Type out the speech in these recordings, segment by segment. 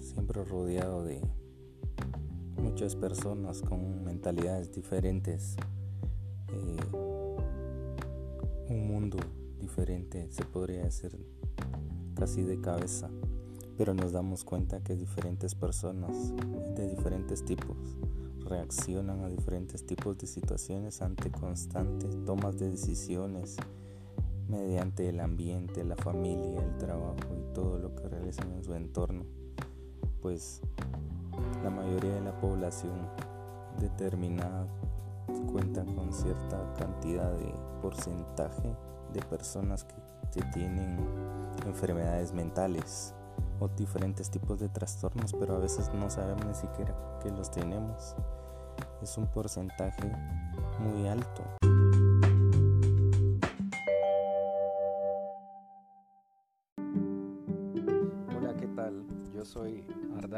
siempre rodeado de muchas personas con mentalidades diferentes, eh, un mundo diferente, se podría decir casi de cabeza, pero nos damos cuenta que diferentes personas de diferentes tipos reaccionan a diferentes tipos de situaciones ante constantes tomas de decisiones mediante el ambiente, la familia, el trabajo y todo lo que realizan en su entorno, pues la mayoría de la población determinada cuenta con cierta cantidad de porcentaje de personas que, tienen enfermedades mentales o diferentes tipos de trastornos, pero a veces no sabemos ni siquiera que los tenemos. Es un porcentaje muy alto.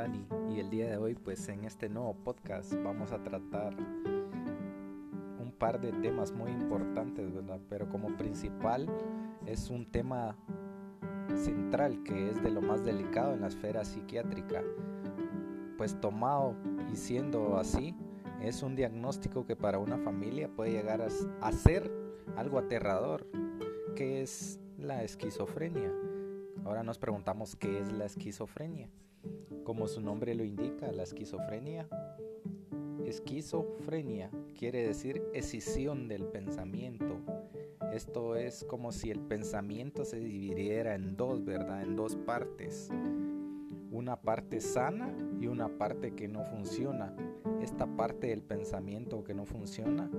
Ardani y el día de hoy pues en este nuevo podcast vamos a tratar un par de temas muy importantes, ¿verdad? Pero como principal es un tema central que es de lo más delicado en la esfera psiquiátrica. Pues tomado y siendo así, es un diagnóstico que para una familia puede llegar a ser algo aterrador, que es la esquizofrenia. Ahora nos preguntamos qué es la esquizofrenia. Como su nombre lo indica, la esquizofrenia. Esquizofrenia quiere decir escisión del pensamiento. Esto es como si el pensamiento se dividiera en dos, ¿verdad? En dos partes. Una parte sana y una parte que no funciona. Esta parte del pensamiento que no funciona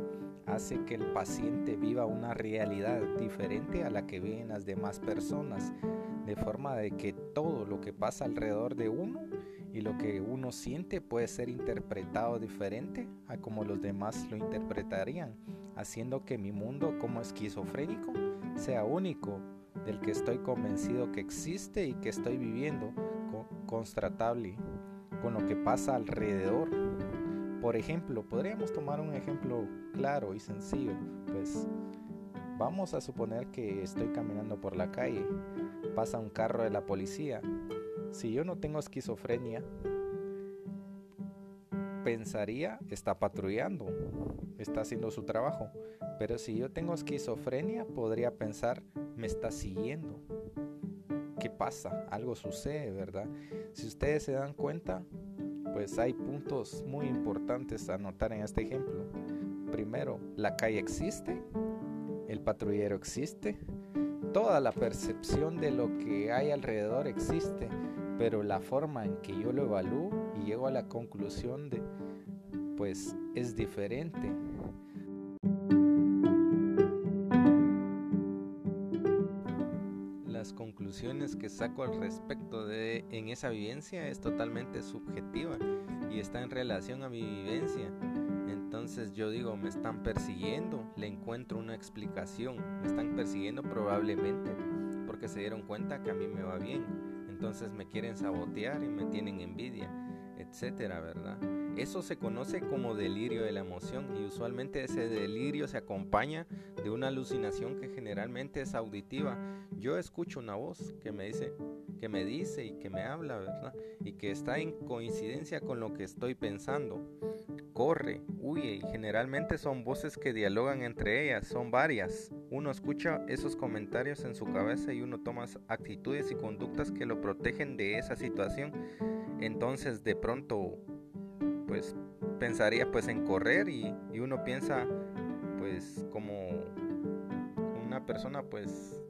hace que el paciente viva una realidad diferente a la que viven las demás personas de forma de que todo lo que pasa alrededor de uno y lo que uno siente puede ser interpretado diferente a como los demás lo interpretarían, haciendo que mi mundo como esquizofrénico sea único, del que estoy convencido que existe y que estoy viviendo constatable con lo que pasa alrededor. Por ejemplo, podríamos tomar un ejemplo claro y sencillo, pues vamos a suponer que estoy caminando por la calle pasa un carro de la policía. Si yo no tengo esquizofrenia, pensaría está patrullando, está haciendo su trabajo. Pero si yo tengo esquizofrenia, podría pensar me está siguiendo. ¿Qué pasa? Algo sucede, ¿verdad? Si ustedes se dan cuenta, pues hay puntos muy importantes a notar en este ejemplo. Primero, la calle existe, patrullero existe, toda la percepción de lo que hay alrededor existe, pero la forma en que yo lo evalúo y llego a la conclusión de, pues es diferente. Las conclusiones que saco al respecto de en esa vivencia es totalmente subjetiva y está en relación a mi vivencia entonces yo digo, me están persiguiendo, le encuentro una explicación, me están persiguiendo probablemente porque se dieron cuenta que a mí me va bien, entonces me quieren sabotear y me tienen envidia, etcétera, ¿verdad? Eso se conoce como delirio de la emoción y usualmente ese delirio se acompaña de una alucinación que generalmente es auditiva. Yo escucho una voz que me dice, que me dice y que me habla, ¿verdad? Y que está en coincidencia con lo que estoy pensando corre, huye y generalmente son voces que dialogan entre ellas, son varias. Uno escucha esos comentarios en su cabeza y uno toma actitudes y conductas que lo protegen de esa situación. Entonces de pronto pues pensaría pues en correr y, y uno piensa pues como una persona pues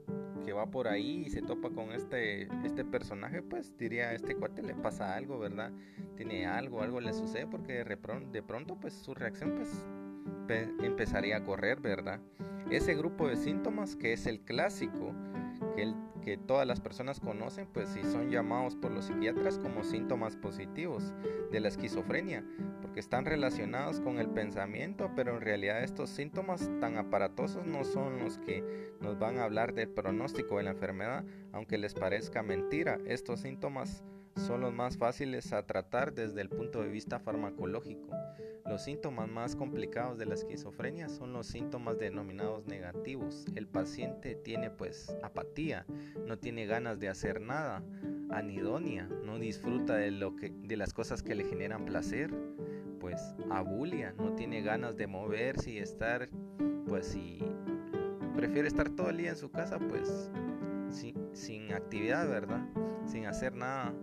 que va por ahí y se topa con este, este personaje, pues diría, a este cuate le pasa algo, ¿verdad? Tiene algo, algo le sucede porque de pronto, pues su reacción pues empezaría a correr, ¿verdad? Ese grupo de síntomas que es el clásico, que, el, que todas las personas conocen, pues si son llamados por los psiquiatras como síntomas positivos de la esquizofrenia, porque están relacionados con el pensamiento, pero en realidad estos síntomas tan aparatosos no son los que nos van a hablar del pronóstico de la enfermedad, aunque les parezca mentira, estos síntomas son los más fáciles a tratar desde el punto de vista farmacológico. Los síntomas más complicados de la esquizofrenia son los síntomas denominados negativos. El paciente tiene pues apatía, no tiene ganas de hacer nada, anidonia, no disfruta de, lo que, de las cosas que le generan placer, pues abulia, no tiene ganas de moverse y estar, pues si prefiere estar todo el día en su casa, pues sin, sin actividad, ¿verdad? Sin hacer nada.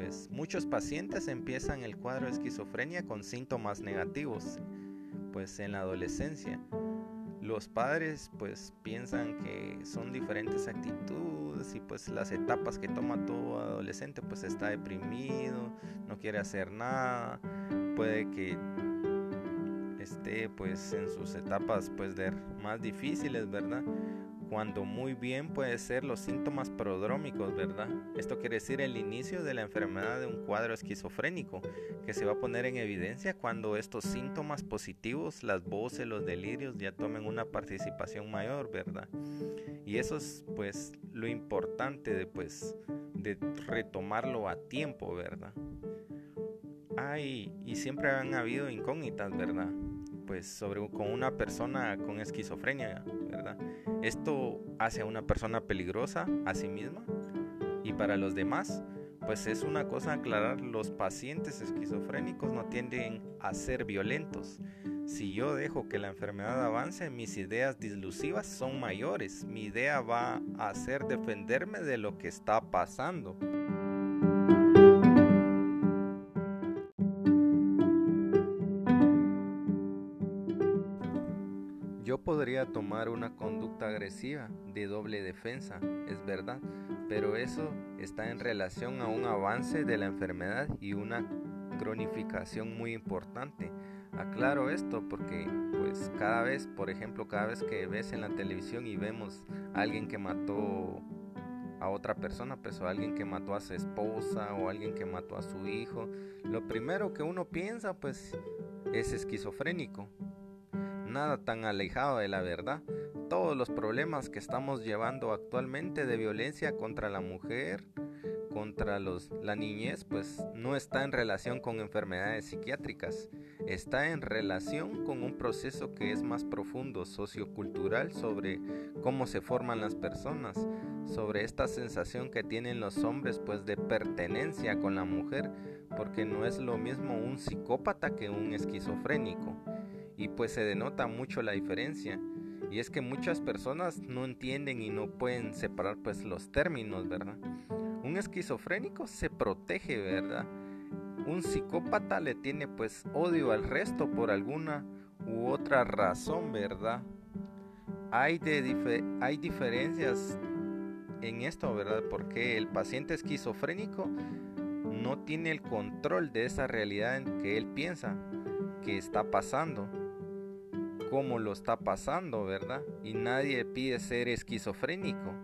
Pues muchos pacientes empiezan el cuadro de esquizofrenia con síntomas negativos, pues en la adolescencia. Los padres pues piensan que son diferentes actitudes y pues las etapas que toma todo adolescente pues está deprimido, no quiere hacer nada, puede que esté pues en sus etapas pues de más difíciles, ¿verdad? Cuando muy bien puede ser los síntomas prodrómicos, ¿verdad? Esto quiere decir el inicio de la enfermedad de un cuadro esquizofrénico, que se va a poner en evidencia cuando estos síntomas positivos, las voces, los delirios ya tomen una participación mayor, ¿verdad? Y eso es pues lo importante de pues de retomarlo a tiempo, ¿verdad? Hay y siempre han habido incógnitas, ¿verdad? Pues sobre con una persona con esquizofrenia, ¿verdad? Esto hace a una persona peligrosa a sí misma y para los demás, pues es una cosa aclarar, los pacientes esquizofrénicos no tienden a ser violentos. Si yo dejo que la enfermedad avance, mis ideas dislusivas son mayores. Mi idea va a ser defenderme de lo que está pasando. Podría tomar una conducta agresiva de doble defensa, es verdad, pero eso está en relación a un avance de la enfermedad y una cronificación muy importante. Aclaro esto porque pues cada vez, por ejemplo, cada vez que ves en la televisión y vemos a alguien que mató a otra persona, pues o alguien que mató a su esposa o alguien que mató a su hijo, lo primero que uno piensa pues es esquizofrénico nada tan alejado de la verdad. Todos los problemas que estamos llevando actualmente de violencia contra la mujer, contra los, la niñez, pues no está en relación con enfermedades psiquiátricas, está en relación con un proceso que es más profundo, sociocultural, sobre cómo se forman las personas, sobre esta sensación que tienen los hombres pues de pertenencia con la mujer, porque no es lo mismo un psicópata que un esquizofrénico y pues se denota mucho la diferencia. Y es que muchas personas no entienden y no pueden separar pues los términos, ¿verdad? Un esquizofrénico se protege, ¿verdad? Un psicópata le tiene pues odio al resto por alguna u otra razón, ¿verdad? Hay, de hay diferencias en esto, ¿verdad? Porque el paciente esquizofrénico no tiene el control de esa realidad en que él piensa que está pasando cómo lo está pasando, ¿verdad? Y nadie pide ser esquizofrénico.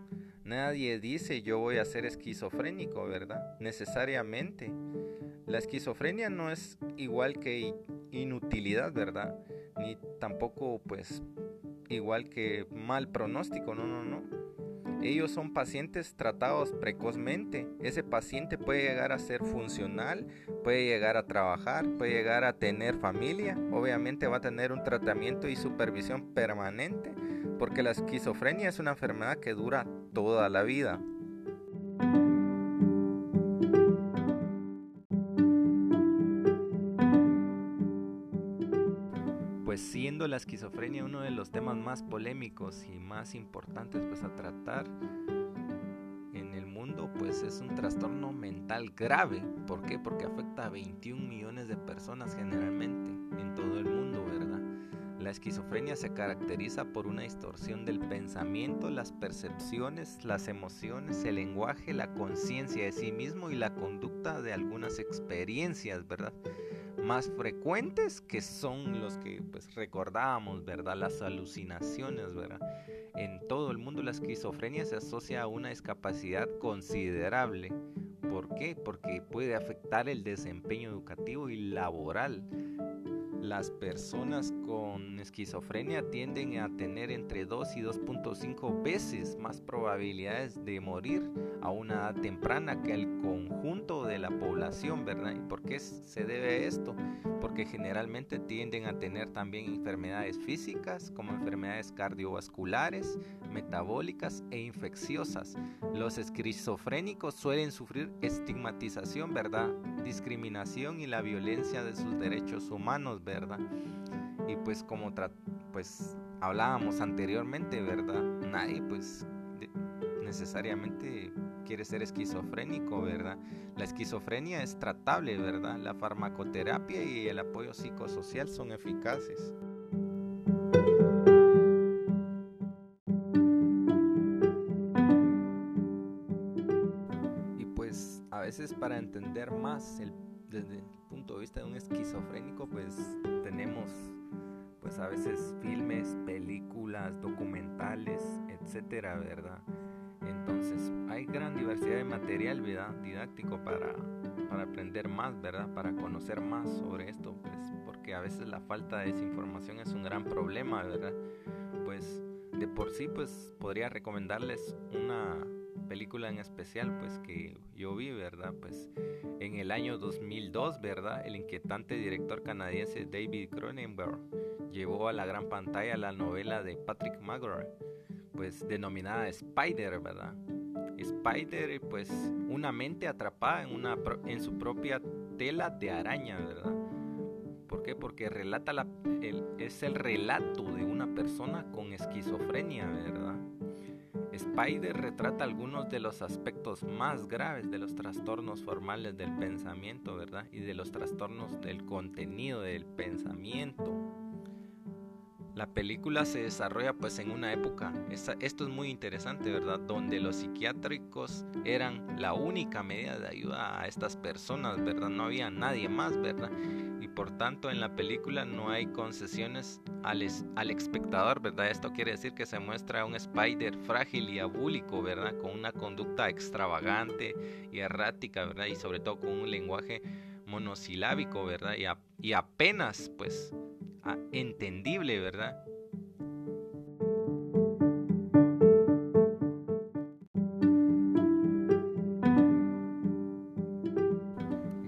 Nadie dice yo voy a ser esquizofrénico, ¿verdad? Necesariamente. La esquizofrenia no es igual que inutilidad, ¿verdad? Ni tampoco pues igual que mal pronóstico, no, no, no. Ellos son pacientes tratados precozmente. Ese paciente puede llegar a ser funcional, puede llegar a trabajar, puede llegar a tener familia. Obviamente va a tener un tratamiento y supervisión permanente porque la esquizofrenia es una enfermedad que dura toda la vida. Siendo la esquizofrenia uno de los temas más polémicos y más importantes pues a tratar en el mundo, pues es un trastorno mental grave. ¿Por qué? Porque afecta a 21 millones de personas generalmente en todo el mundo, ¿verdad? La esquizofrenia se caracteriza por una distorsión del pensamiento, las percepciones, las emociones, el lenguaje, la conciencia de sí mismo y la conducta de algunas experiencias, ¿verdad? Más frecuentes que son los que pues recordábamos, ¿verdad? Las alucinaciones, ¿verdad? En todo el mundo la esquizofrenia se asocia a una discapacidad considerable. ¿Por qué? Porque puede afectar el desempeño educativo y laboral. Las personas con esquizofrenia tienden a tener entre 2 y 2.5 veces más probabilidades de morir a una edad temprana que el conjunto de la población, ¿verdad? ¿Y por qué se debe esto? Porque generalmente tienden a tener también enfermedades físicas como enfermedades cardiovasculares, metabólicas e infecciosas. Los esquizofrénicos suelen sufrir estigmatización, ¿verdad? Discriminación y la violencia de sus derechos humanos, ¿verdad? Y pues como pues hablábamos anteriormente, ¿verdad? Nadie pues necesariamente quiere ser esquizofrénico, ¿verdad? La esquizofrenia es tratable, ¿verdad? La farmacoterapia y el apoyo psicosocial son eficaces. Y pues a veces para entender más desde el punto de vista de un esquizofrénico, pues tenemos pues a veces filmes, películas, documentales, etcétera, ¿verdad? Gran diversidad de material ¿verdad? didáctico para, para aprender más, ¿verdad? Para conocer más sobre esto, pues, porque a veces la falta de desinformación es un gran problema, ¿verdad? Pues de por sí, pues podría recomendarles una película en especial, pues que yo vi, ¿verdad? Pues en el año 2002, ¿verdad? El inquietante director canadiense David Cronenberg llevó a la gran pantalla la novela de Patrick McGrath pues denominada Spider, ¿verdad? Spider, pues una mente atrapada en, una, en su propia tela de araña, ¿verdad? ¿Por qué? Porque relata la, es el relato de una persona con esquizofrenia, ¿verdad? Spider retrata algunos de los aspectos más graves de los trastornos formales del pensamiento, ¿verdad? Y de los trastornos del contenido del pensamiento. La película se desarrolla pues en una época, esto es muy interesante, ¿verdad? Donde los psiquiátricos eran la única medida de ayuda a estas personas, ¿verdad? No había nadie más, ¿verdad? Y por tanto en la película no hay concesiones al, al espectador, ¿verdad? Esto quiere decir que se muestra un Spider frágil y abúlico, ¿verdad? Con una conducta extravagante y errática, ¿verdad? Y sobre todo con un lenguaje monosilábico, ¿verdad? Y apenas pues entendible, ¿verdad?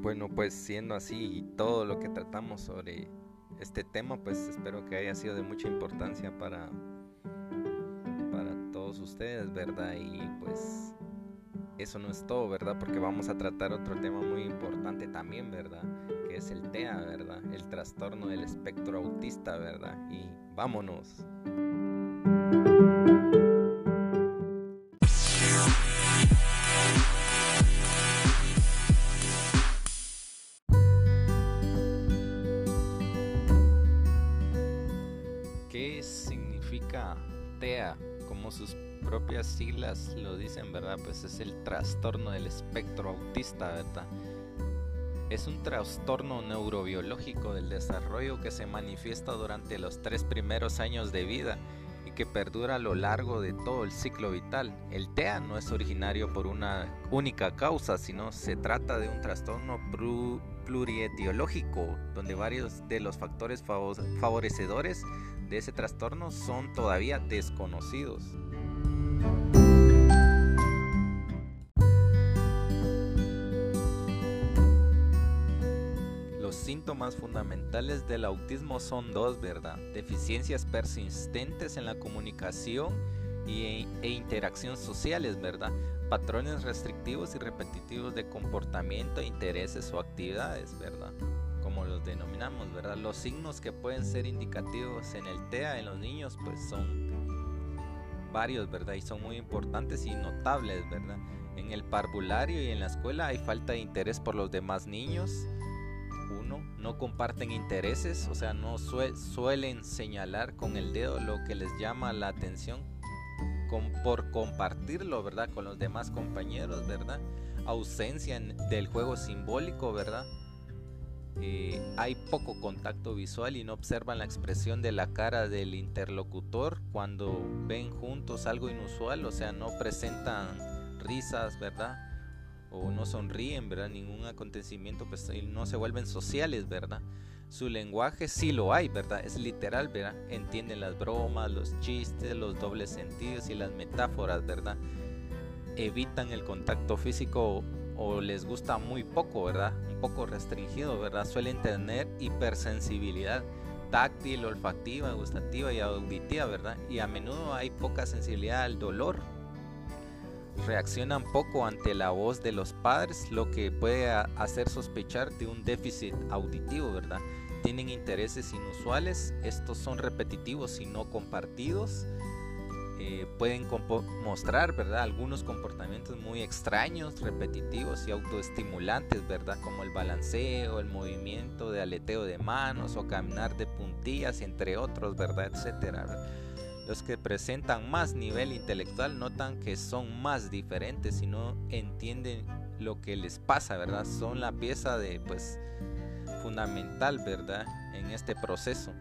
Bueno, pues siendo así y todo lo que tratamos sobre este tema, pues espero que haya sido de mucha importancia para, para todos ustedes, ¿verdad? Y pues eso no es todo, ¿verdad? Porque vamos a tratar otro tema muy importante también, ¿verdad? Es el TEA, ¿verdad? El trastorno del espectro autista, ¿verdad? Y vámonos. ¿Qué significa TEA? Como sus propias siglas lo dicen, ¿verdad? Pues es el trastorno del espectro autista, ¿verdad? Es un trastorno neurobiológico del desarrollo que se manifiesta durante los tres primeros años de vida y que perdura a lo largo de todo el ciclo vital. El TEA no es originario por una única causa, sino se trata de un trastorno plurietiológico, donde varios de los factores favorecedores de ese trastorno son todavía desconocidos. Síntomas fundamentales del autismo son dos, ¿verdad? Deficiencias persistentes en la comunicación y, e interacción sociales, ¿verdad? Patrones restrictivos y repetitivos de comportamiento, intereses o actividades, ¿verdad? Como los denominamos, ¿verdad? Los signos que pueden ser indicativos en el TEA en los niños, pues son varios, ¿verdad? Y son muy importantes y notables, ¿verdad? En el parvulario y en la escuela hay falta de interés por los demás niños, no comparten intereses, o sea, no suelen señalar con el dedo lo que les llama la atención por compartirlo, ¿verdad? Con los demás compañeros, ¿verdad? Ausencia del juego simbólico, ¿verdad? Eh, hay poco contacto visual y no observan la expresión de la cara del interlocutor cuando ven juntos algo inusual, o sea, no presentan risas, ¿verdad? O no sonríen, ¿verdad? Ningún acontecimiento, pues no se vuelven sociales, ¿verdad? Su lenguaje sí lo hay, ¿verdad? Es literal, ¿verdad? Entienden las bromas, los chistes, los dobles sentidos y las metáforas, ¿verdad? Evitan el contacto físico o les gusta muy poco, ¿verdad? Un poco restringido, ¿verdad? Suelen tener hipersensibilidad táctil, olfactiva, gustativa y auditiva, ¿verdad? Y a menudo hay poca sensibilidad al dolor. Reaccionan poco ante la voz de los padres, lo que puede hacer sospechar de un déficit auditivo, ¿verdad? Tienen intereses inusuales, estos son repetitivos y no compartidos eh, pueden mostrar, ¿verdad? Algunos comportamientos muy extraños, repetitivos y autoestimulantes, ¿verdad? Como el balanceo, el movimiento de aleteo de manos o caminar de puntillas, entre otros, ¿verdad? Etcétera. Los que presentan más nivel intelectual notan que son más diferentes y no entienden lo que les pasa, ¿verdad? Son la pieza de, pues, fundamental, ¿verdad? En este proceso.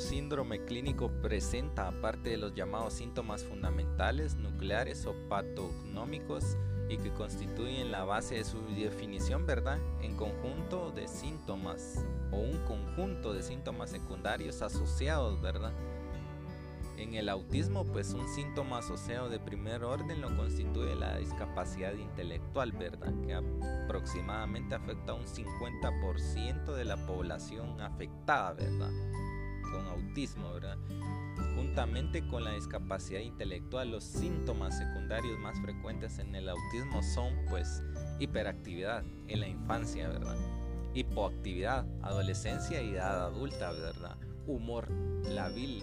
síndrome clínico presenta, aparte de los llamados síntomas fundamentales, nucleares o patognómicos, y que constituyen la base de su definición, ¿verdad? En conjunto de síntomas o un conjunto de síntomas secundarios asociados, ¿verdad? En el autismo, pues un síntoma asociado de primer orden lo constituye la discapacidad intelectual, ¿verdad? Que aproximadamente afecta a un 50% de la población afectada, ¿verdad? con autismo, ¿verdad? Juntamente con la discapacidad intelectual, los síntomas secundarios más frecuentes en el autismo son pues hiperactividad en la infancia, ¿verdad? Hipoactividad, adolescencia y edad adulta, ¿verdad? Humor labil,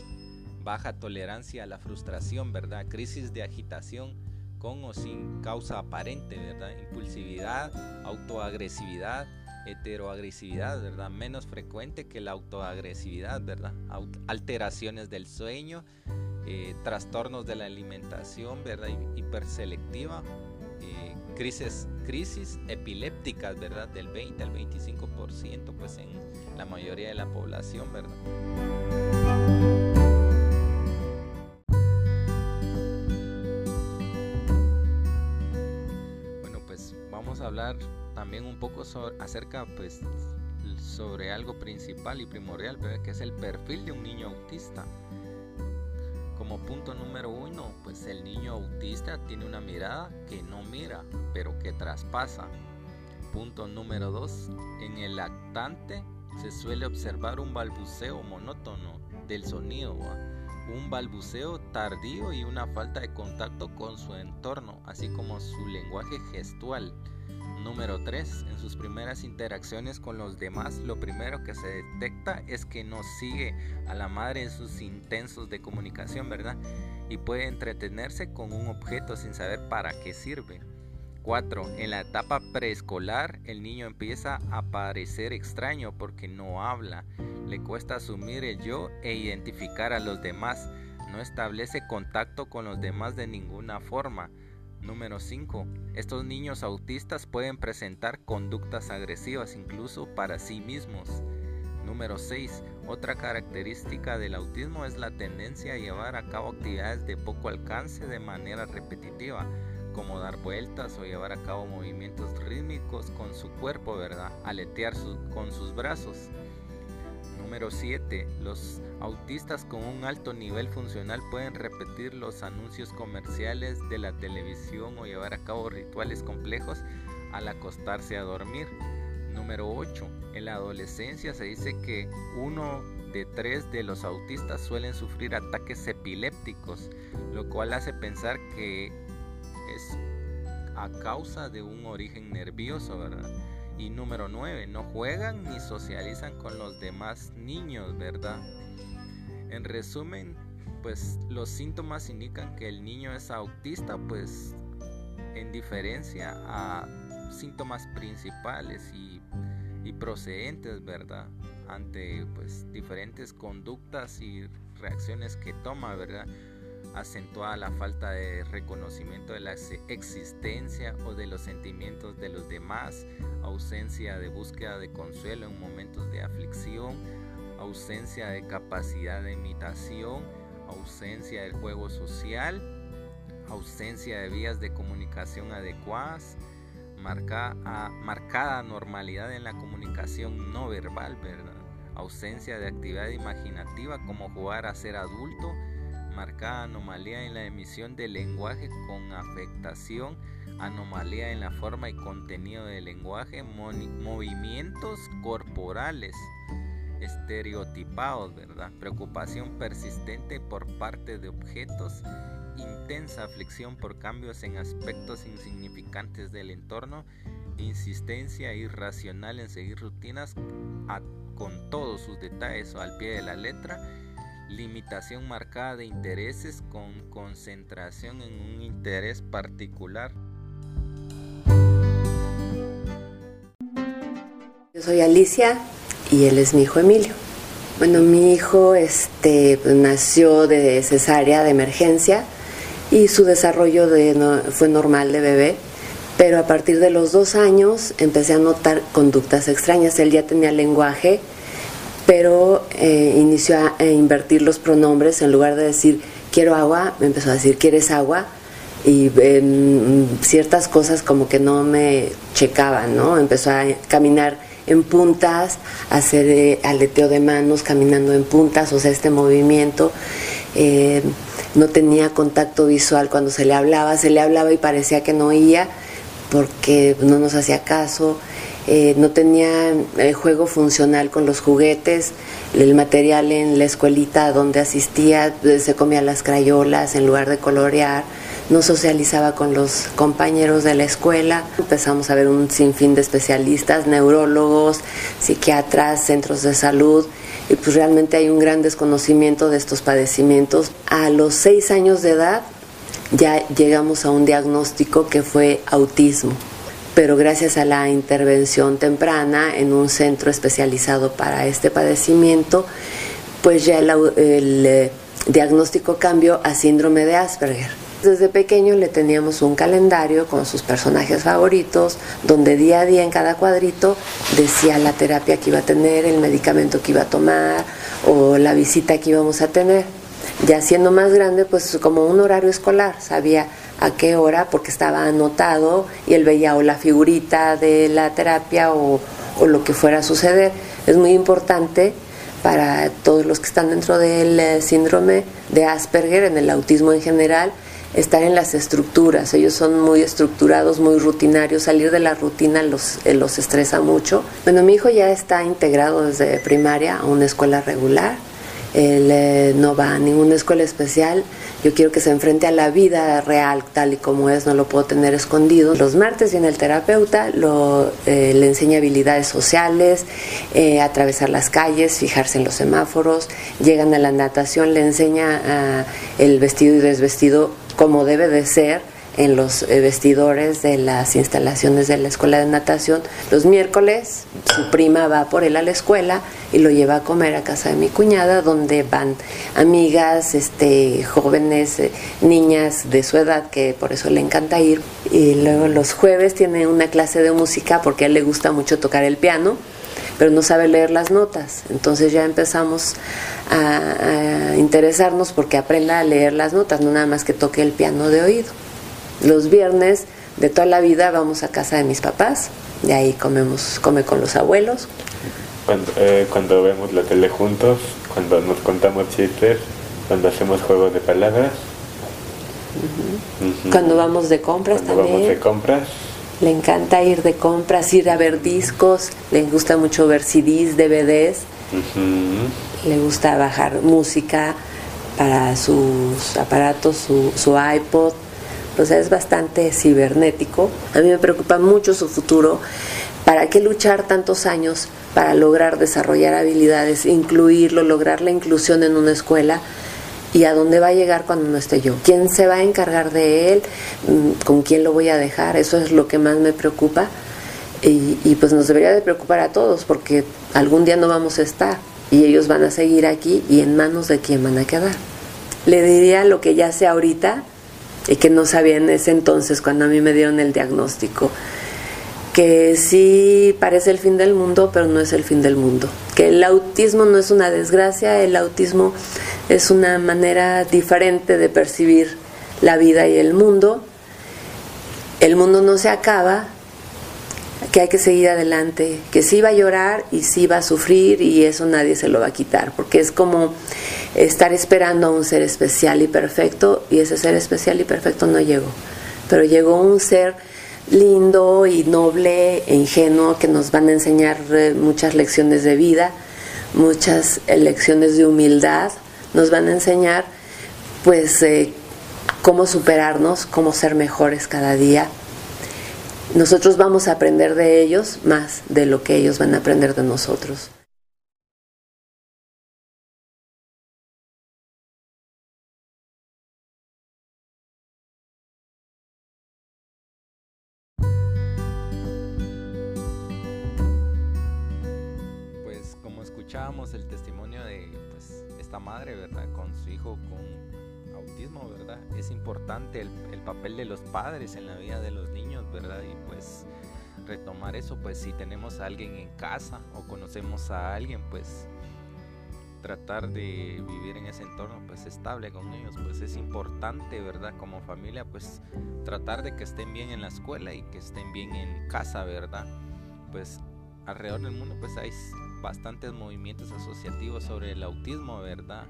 baja tolerancia a la frustración, ¿verdad? Crisis de agitación con o sin causa aparente, ¿verdad? Impulsividad, autoagresividad, heteroagresividad, ¿verdad? Menos frecuente que la autoagresividad, ¿verdad? Alteraciones del sueño, eh, trastornos de la alimentación, ¿verdad? Hiperselectiva, eh, crisis, crisis epilépticas, ¿verdad? Del 20 al 25%, pues en la mayoría de la población, ¿verdad? Pues hablar también un poco acerca pues sobre algo principal y primordial, que es el perfil de un niño autista. Como punto número uno, pues el niño autista tiene una mirada que no mira, pero que traspasa. Punto número dos, en el lactante se suele observar un balbuceo monótono del sonido, un balbuceo tardío y una falta de contacto con su entorno, así como su lenguaje gestual. Número 3. En sus primeras interacciones con los demás, lo primero que se detecta es que no sigue a la madre en sus intensos de comunicación, ¿verdad? Y puede entretenerse con un objeto sin saber para qué sirve. 4. En la etapa preescolar, el niño empieza a parecer extraño porque no habla, le cuesta asumir el yo e identificar a los demás, no establece contacto con los demás de ninguna forma Número 5. Estos niños autistas pueden presentar conductas agresivas incluso para sí mismos. Número 6. Otra característica del autismo es la tendencia a llevar a cabo actividades de poco alcance de manera repetitiva, como dar vueltas o llevar a cabo movimientos rítmicos con su cuerpo, ¿verdad? Aletear con sus brazos. Número 7. Los autistas con un alto nivel funcional pueden repetir los anuncios comerciales de la televisión o llevar a cabo rituales complejos al acostarse a dormir. Número 8. En la adolescencia se dice que uno de tres de los autistas suelen sufrir ataques epilépticos, lo cual hace pensar que es a causa de un origen nervioso, ¿verdad? Y número 9, no juegan ni socializan con los demás niños, ¿verdad? En resumen, pues los síntomas indican que el niño es autista, pues en diferencia a síntomas principales y, y procedentes, ¿verdad? Ante pues diferentes conductas y reacciones que toma, ¿verdad? Acentuada la falta de reconocimiento de la existencia o de los sentimientos de los demás, ausencia de búsqueda de consuelo en momentos de aflicción, ausencia de capacidad de imitación, ausencia del juego social, ausencia de vías de comunicación adecuadas, marcada, marcada normalidad en la comunicación no verbal, ausencia de actividad imaginativa como jugar a ser adulto, marcada anomalía en la emisión del lenguaje con afectación, anomalía en la forma y contenido del lenguaje, movimientos corporales estereotipados, ¿verdad? Preocupación persistente por parte de objetos, intensa aflicción por cambios en aspectos insignificantes del entorno, insistencia irracional en seguir rutinas con todos sus detalles o al pie de la letra, limitación marcada de intereses con concentración en un interés particular. Yo soy Alicia y él es mi hijo Emilio. Bueno, mi hijo este, nació de cesárea de emergencia y su desarrollo de, fue normal de bebé, pero a partir de los dos años empecé a notar conductas extrañas. Él ya tenía lenguaje, pero eh, inició a, invertir los pronombres. En lugar de decir quiero agua, me empezó a decir quieres agua. Y ciertas cosas como que no me checaban, ¿no? Empezó a caminar en puntas, hacer eh, aleteo de manos caminando en puntas, o sea, este movimiento. Eh, no tenía contacto visual cuando se le hablaba, se le hablaba y parecía que no oía porque no nos hacía caso, eh, no tenía juego funcional con los juguetes, el material en la escuelita donde asistía se comía las crayolas en lugar de colorear no socializaba con los compañeros de la escuela. Empezamos a ver un sinfín de especialistas, neurólogos, psiquiatras, centros de salud, y pues realmente hay un gran desconocimiento de estos padecimientos. A los seis años de edad ya llegamos a un diagnóstico que fue autismo, pero gracias a la intervención temprana en un centro especializado para este padecimiento, pues ya el, eh, diagnóstico cambió a síndrome de Asperger. Desde pequeño le teníamos un calendario con sus personajes favoritos, donde día a día en cada cuadrito decía la terapia que iba a tener, el medicamento que iba a tomar o la visita que íbamos a tener. Ya siendo más grande, pues como un horario escolar, sabía a qué hora porque estaba anotado y él veía o la figurita de la terapia o, lo que fuera a suceder. Es muy importante para todos los que están dentro del eh, síndrome de Asperger, en el autismo en general, estar en las estructuras. Ellos son muy estructurados, muy rutinarios. Salir de la rutina los, eh, los estresa mucho. Bueno, mi hijo ya está integrado desde primaria a una escuela regular. Él eh, no va a ninguna escuela especial. Yo quiero que se enfrente a la vida real tal y como es, no lo puedo tener escondido. Los martes viene el terapeuta, lo, eh, le enseña habilidades sociales, atravesar las calles, fijarse en los semáforos. Llegan a la natación, le enseña ah, el vestido y desvestido como debe de ser en los eh, vestidores de las instalaciones de la escuela de natación. Los miércoles su prima va por él a la escuela y lo lleva a comer a casa de mi cuñada, donde van amigas, este, jóvenes, eh, niñas de su edad, que por eso le encanta ir. Y luego los jueves tiene una clase de música porque a él le gusta mucho tocar el piano pero no sabe leer las notas. Entonces ya empezamos a, interesarnos porque aprenda a leer las notas, no nada más que toque el piano de oído. Los viernes de toda la vida vamos a casa de mis papás, de ahí comemos, come con los abuelos. Cuando, eh, cuando vemos la tele juntos, cuando nos contamos chistes, cuando hacemos juegos de palabras. Cuando vamos de compras cuando también. Vamos de compras le encanta ir de compras, ir a ver discos, le gusta mucho ver CDs, DVDs, le gusta bajar música para sus aparatos, su, su iPod, o sea, es bastante cibernético. A mí me preocupa mucho su futuro. ¿Para qué luchar tantos años para lograr desarrollar habilidades, incluirlo, lograr la inclusión en una escuela? y a dónde va a llegar cuando no esté yo. ¿Quién se va a encargar de él? Mm, ¿Con quién lo voy a dejar? Eso es lo que más me preocupa. Y, pues nos debería de preocupar a todos porque algún día no vamos a estar y ellos van a seguir aquí y en manos de quién van a quedar. Le diría lo que ya sé ahorita y que no sabía en ese entonces cuando a mí me dieron el diagnóstico que sí parece el fin del mundo, pero no es el fin del mundo. Que el autismo no es una desgracia, el autismo es una manera diferente de percibir la vida y el mundo. El mundo no se acaba, que hay que seguir adelante, que sí va a llorar y sí va a sufrir y eso nadie se lo va a quitar, porque es como estar esperando a un ser especial y perfecto y ese ser especial y perfecto no llegó, pero llegó un ser lindo y noble e ingenuo que nos van a enseñar eh, muchas lecciones de vida, muchas lecciones de humildad, nos van a enseñar pues eh, cómo superarnos, cómo ser mejores cada día nosotros vamos a aprender de ellos más de lo que ellos van a aprender de nosotros. El papel de los padres en la vida de los niños ¿verdad? Y pues retomar eso, pues si tenemos a alguien en casa o conocemos a alguien, pues tratar de vivir en ese entorno pues estable con ellos, pues es importante, ¿verdad? Como familia, pues tratar de que estén bien en la escuela y que estén bien en casa, ¿verdad? Pues alrededor del mundo pues hay bastantes movimientos asociativos sobre el autismo, ¿verdad?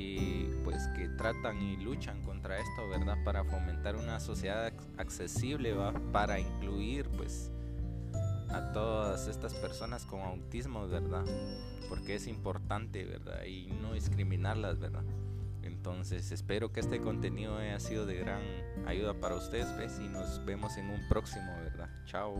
Y pues que tratan y luchan contra esto, ¿verdad? Para fomentar una sociedad accesible, ¿va? Para incluir pues a todas estas personas con autismo, ¿verdad? Porque es importante, ¿verdad? Y no discriminarlas, ¿verdad? Entonces espero que este contenido haya sido de gran ayuda para ustedes, ¿ves? Y nos vemos en un próximo, ¿verdad? Chao.